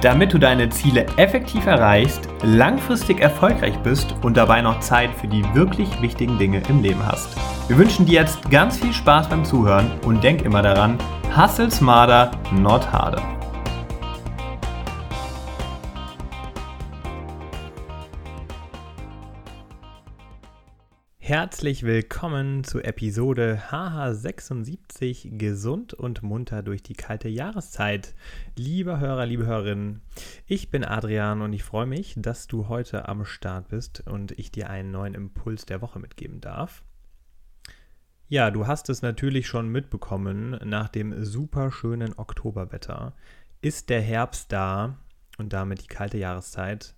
Damit du deine Ziele effektiv erreichst, langfristig erfolgreich bist und dabei noch Zeit für die wirklich wichtigen Dinge im Leben hast. Wir wünschen dir jetzt ganz viel Spaß beim Zuhören und denk immer daran, hustle smarter, not harder. Herzlich willkommen zu Episode HH76 Gesund und munter durch die kalte Jahreszeit. Lieber Hörer, liebe Hörerinnen, ich bin Adrian und ich freue mich, dass du heute am Start bist und ich dir einen neuen Impuls der Woche mitgeben darf. Ja, du hast es natürlich schon mitbekommen, nach dem super schönen Oktoberwetter ist der Herbst da und damit die kalte Jahreszeit.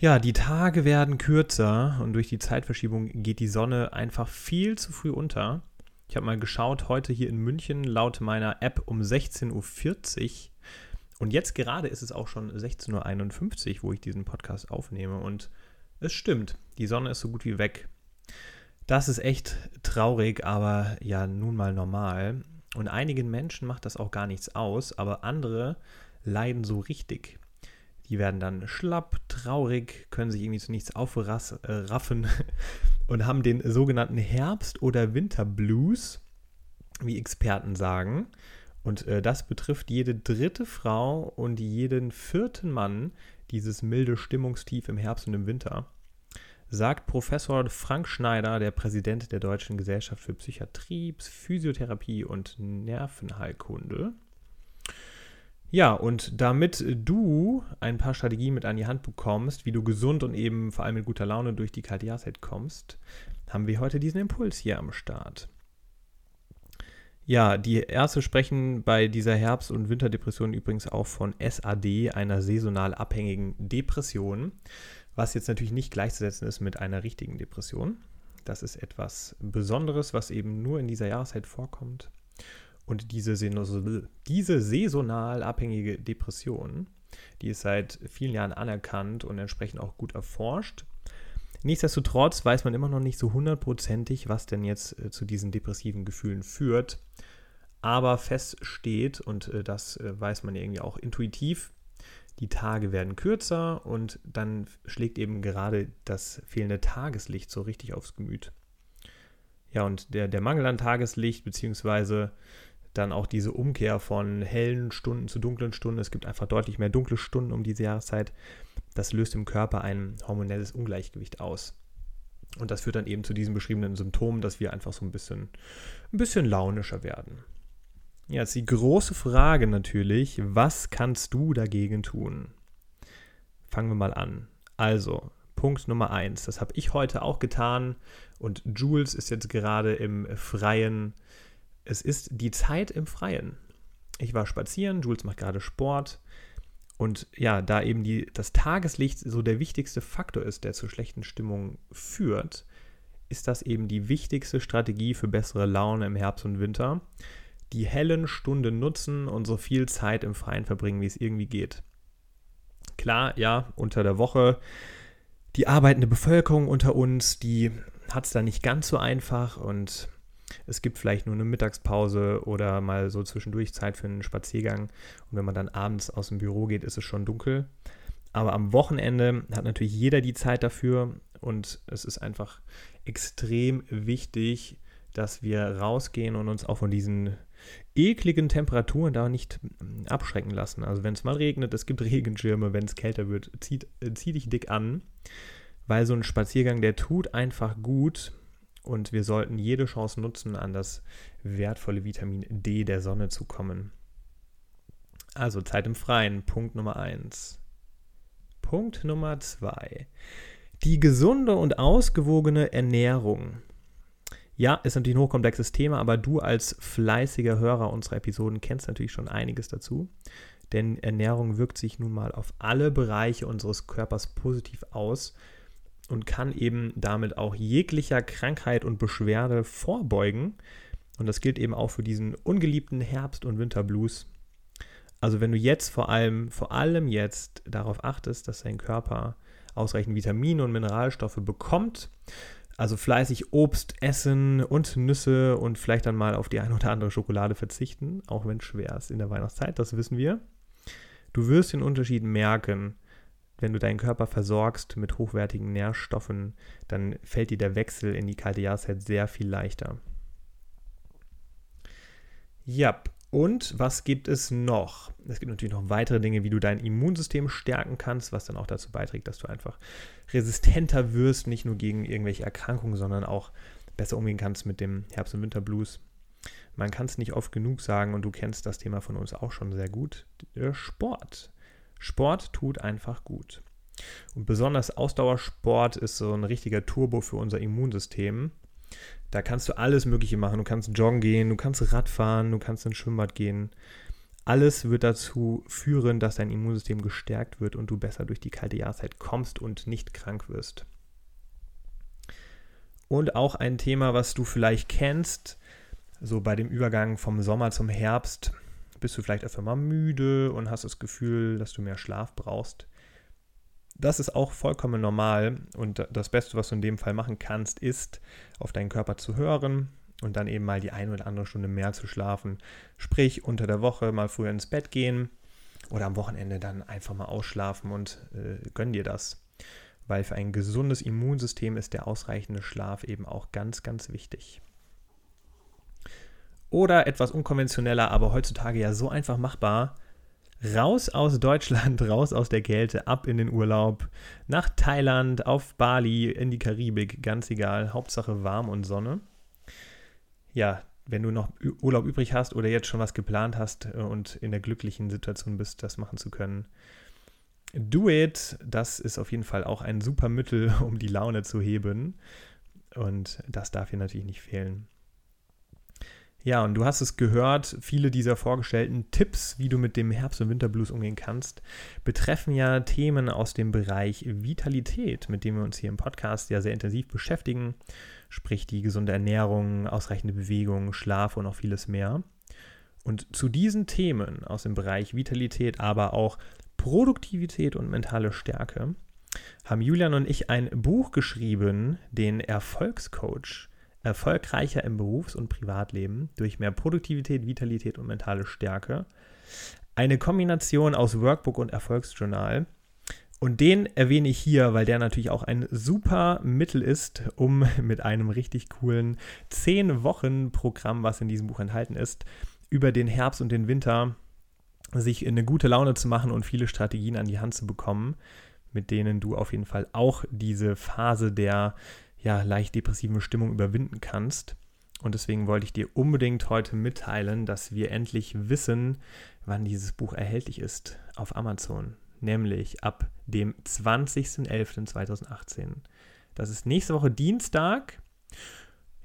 Ja, die Tage werden kürzer und durch die Zeitverschiebung geht die Sonne einfach viel zu früh unter. Ich habe mal geschaut, heute hier in München laut meiner App um 16.40 Uhr. Und jetzt gerade ist es auch schon 16.51 Uhr, wo ich diesen Podcast aufnehme. Und es stimmt, die Sonne ist so gut wie weg. Das ist echt traurig, aber ja, nun mal normal. Und einigen Menschen macht das auch gar nichts aus, aber andere leiden so richtig. Die werden dann schlapp, traurig, können sich irgendwie zu nichts aufraffen äh, und haben den sogenannten Herbst- oder Winterblues, wie Experten sagen. Und äh, das betrifft jede dritte Frau und jeden vierten Mann, dieses milde Stimmungstief im Herbst und im Winter sagt Professor Frank Schneider, der Präsident der Deutschen Gesellschaft für Psychiatrie, Physiotherapie und Nervenheilkunde. Ja, und damit du ein paar Strategien mit an die Hand bekommst, wie du gesund und eben vor allem mit guter Laune durch die kalte Jahreszeit kommst, haben wir heute diesen Impuls hier am Start. Ja, die Ärzte sprechen bei dieser Herbst- und Winterdepression übrigens auch von SAD, einer saisonal abhängigen Depression was jetzt natürlich nicht gleichzusetzen ist mit einer richtigen Depression. Das ist etwas Besonderes, was eben nur in dieser Jahreszeit vorkommt. Und diese, diese saisonal abhängige Depression, die ist seit vielen Jahren anerkannt und entsprechend auch gut erforscht. Nichtsdestotrotz weiß man immer noch nicht so hundertprozentig, was denn jetzt äh, zu diesen depressiven Gefühlen führt. Aber fest steht, und äh, das äh, weiß man irgendwie auch intuitiv, die Tage werden kürzer und dann schlägt eben gerade das fehlende Tageslicht so richtig aufs Gemüt. Ja, und der, der Mangel an Tageslicht, beziehungsweise dann auch diese Umkehr von hellen Stunden zu dunklen Stunden, es gibt einfach deutlich mehr dunkle Stunden um diese Jahreszeit, das löst im Körper ein hormonelles Ungleichgewicht aus. Und das führt dann eben zu diesen beschriebenen Symptomen, dass wir einfach so ein bisschen, ein bisschen launischer werden. Ja, jetzt die große Frage natürlich, was kannst du dagegen tun? Fangen wir mal an. Also, Punkt Nummer eins, das habe ich heute auch getan und Jules ist jetzt gerade im Freien. Es ist die Zeit im Freien. Ich war spazieren, Jules macht gerade Sport und ja, da eben die, das Tageslicht so der wichtigste Faktor ist, der zu schlechten Stimmungen führt, ist das eben die wichtigste Strategie für bessere Laune im Herbst und Winter die hellen Stunden nutzen und so viel Zeit im Freien verbringen, wie es irgendwie geht. Klar, ja, unter der Woche, die arbeitende Bevölkerung unter uns, die hat es da nicht ganz so einfach und es gibt vielleicht nur eine Mittagspause oder mal so zwischendurch Zeit für einen Spaziergang. Und wenn man dann abends aus dem Büro geht, ist es schon dunkel. Aber am Wochenende hat natürlich jeder die Zeit dafür und es ist einfach extrem wichtig, dass wir rausgehen und uns auch von diesen ekligen Temperaturen da nicht mm, abschrecken lassen. Also wenn es mal regnet, es gibt Regenschirme, wenn es kälter wird, zieht, äh, zieh dich dick an, weil so ein Spaziergang, der tut einfach gut und wir sollten jede Chance nutzen, an das wertvolle Vitamin D der Sonne zu kommen. Also Zeit im Freien, Punkt Nummer 1. Punkt Nummer 2. Die gesunde und ausgewogene Ernährung. Ja, ist natürlich ein hochkomplexes Thema, aber du als fleißiger Hörer unserer Episoden kennst natürlich schon einiges dazu. Denn Ernährung wirkt sich nun mal auf alle Bereiche unseres Körpers positiv aus und kann eben damit auch jeglicher Krankheit und Beschwerde vorbeugen Und das gilt eben auch für diesen ungeliebten Herbst- und Winterblues. Also wenn du jetzt vor allem, vor allem jetzt darauf achtest, dass dein Körper ausreichend Vitamine und Mineralstoffe bekommt, also fleißig Obst essen und Nüsse und vielleicht dann mal auf die eine oder andere Schokolade verzichten, auch wenn schwer ist in der Weihnachtszeit, das wissen wir. Du wirst den Unterschied merken, wenn du deinen Körper versorgst mit hochwertigen Nährstoffen, dann fällt dir der Wechsel in die kalte Jahreszeit sehr viel leichter. Ja, und was gibt es noch? Es gibt natürlich noch weitere Dinge, wie du dein Immunsystem stärken kannst, was dann auch dazu beiträgt, dass du einfach resistenter wirst, nicht nur gegen irgendwelche Erkrankungen, sondern auch besser umgehen kannst mit dem Herbst- und Winterblues. Man kann es nicht oft genug sagen und du kennst das Thema von uns auch schon sehr gut. Sport. Sport tut einfach gut. Und besonders Ausdauersport ist so ein richtiger Turbo für unser Immunsystem. Da kannst du alles Mögliche machen. Du kannst joggen gehen, du kannst Radfahren, du kannst ins Schwimmbad gehen. Alles wird dazu führen, dass dein Immunsystem gestärkt wird und du besser durch die kalte Jahreszeit kommst und nicht krank wirst. Und auch ein Thema, was du vielleicht kennst, so bei dem Übergang vom Sommer zum Herbst, bist du vielleicht öfter mal müde und hast das Gefühl, dass du mehr Schlaf brauchst. Das ist auch vollkommen normal und das Beste, was du in dem Fall machen kannst, ist, auf deinen Körper zu hören und dann eben mal die eine oder andere Stunde mehr zu schlafen. Sprich, unter der Woche mal früher ins Bett gehen oder am Wochenende dann einfach mal ausschlafen und äh, gönn dir das. Weil für ein gesundes Immunsystem ist der ausreichende Schlaf eben auch ganz, ganz wichtig. Oder etwas unkonventioneller, aber heutzutage ja so einfach machbar. Raus aus Deutschland, raus aus der Kälte, ab in den Urlaub, nach Thailand, auf Bali, in die Karibik, ganz egal, Hauptsache warm und Sonne ja, wenn du noch Urlaub übrig hast oder jetzt schon was geplant hast äh, und in der glücklichen Situation bist, das machen zu können, do it. Das ist auf jeden Fall auch ein super Mittel, um die Laune zu heben. Und das darf hier natürlich nicht fehlen. Ja, und du hast es gehört, viele dieser vorgestellten Tipps, wie du mit dem Herbst- und Winterblues umgehen kannst, betreffen ja Themen aus dem Bereich Vitalität, mit dem wir uns hier im Podcast ja sehr intensiv beschäftigen sprich die gesunde Ernährung, ausreichende Bewegung, Schlaf und noch vieles mehr. Und zu diesen Themen aus dem Bereich Vitalität, aber auch Produktivität und mentale Stärke haben Julian und ich ein Buch geschrieben, den Erfolgscoach. Erfolgreicher im Berufs- und Privatleben durch mehr Produktivität, Vitalität und mentale Stärke. Eine Kombination aus Workbook und Erfolgsjournal. Und den erwähne ich hier, weil der natürlich auch ein super Mittel ist, um mit einem richtig coolen 10-Wochen-Programm, was in diesem Buch enthalten ist, über den Herbst und den Winter sich in eine gute Laune zu machen und viele Strategien an die Hand zu bekommen, mit denen du auf jeden Fall auch diese Phase der ja, leicht depressiven Stimmung überwinden kannst. Und deswegen wollte ich dir unbedingt heute mitteilen, dass wir endlich wissen, wann dieses Buch erhältlich ist auf Amazon nämlich ab dem 20.11.2018. Das ist nächste Woche Dienstag.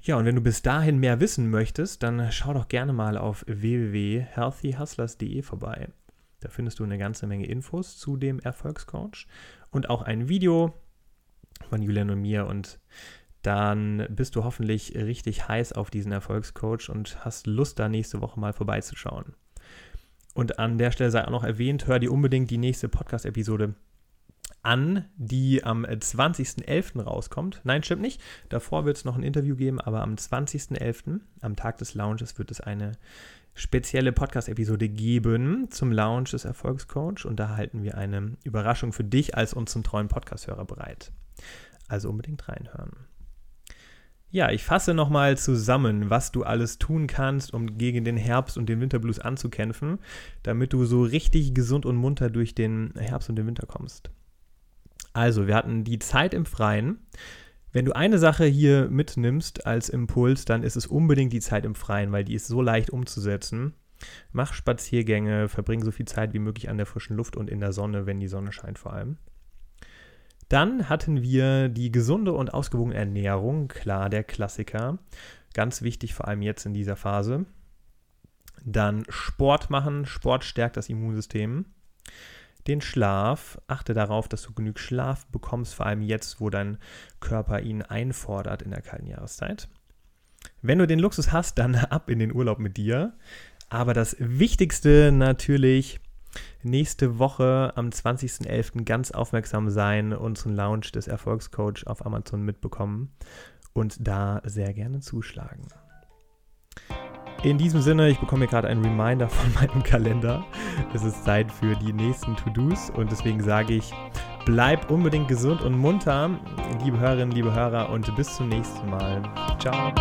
Ja, und wenn du bis dahin mehr wissen möchtest, dann schau doch gerne mal auf www.healthyhustlers.de vorbei. Da findest du eine ganze Menge Infos zu dem Erfolgscoach und auch ein Video von Julian und mir und dann bist du hoffentlich richtig heiß auf diesen Erfolgscoach und hast Lust, da nächste Woche mal vorbeizuschauen. Und an der Stelle sei auch noch erwähnt, hör dir unbedingt die nächste Podcast-Episode an, die am 20.11. rauskommt. Nein, stimmt nicht. Davor wird es noch ein Interview geben, aber am 20.11., am Tag des Launches, wird es eine spezielle Podcast-Episode geben zum Launch des Erfolgscoach und da halten wir eine Überraschung für dich als unseren treuen Podcast-Hörer bereit. Also unbedingt reinhören. Ja, ich fasse nochmal zusammen, was du alles tun kannst, um gegen den Herbst und den Winterblues anzukämpfen, damit du so richtig gesund und munter durch den Herbst und den Winter kommst. Also, wir hatten die Zeit im Freien. Wenn du eine Sache hier mitnimmst als Impuls, dann ist es unbedingt die Zeit im Freien, weil die ist so leicht umzusetzen. Mach Spaziergänge, verbring so viel Zeit wie möglich an der frischen Luft und in der Sonne, wenn die Sonne scheint vor allem. Dann hatten wir die gesunde und ausgewogene Ernährung, klar der Klassiker, ganz wichtig vor allem jetzt in dieser Phase. Dann Sport machen, Sport stärkt das Immunsystem. Den Schlaf, achte darauf, dass du genug Schlaf bekommst, vor allem jetzt, wo dein Körper ihn einfordert in der kalten Jahreszeit. Wenn du den Luxus hast, dann ab in den Urlaub mit dir. Aber das Wichtigste natürlich, nächste Woche am 20.11. ganz aufmerksam sein, unseren Launch des Erfolgscoach auf Amazon mitbekommen und da sehr gerne zuschlagen. In diesem Sinne, ich bekomme hier gerade einen Reminder von meinem Kalender. Es ist Zeit für die nächsten To-Dos und deswegen sage ich, bleib unbedingt gesund und munter, liebe Hörerinnen, liebe Hörer und bis zum nächsten Mal. Ciao.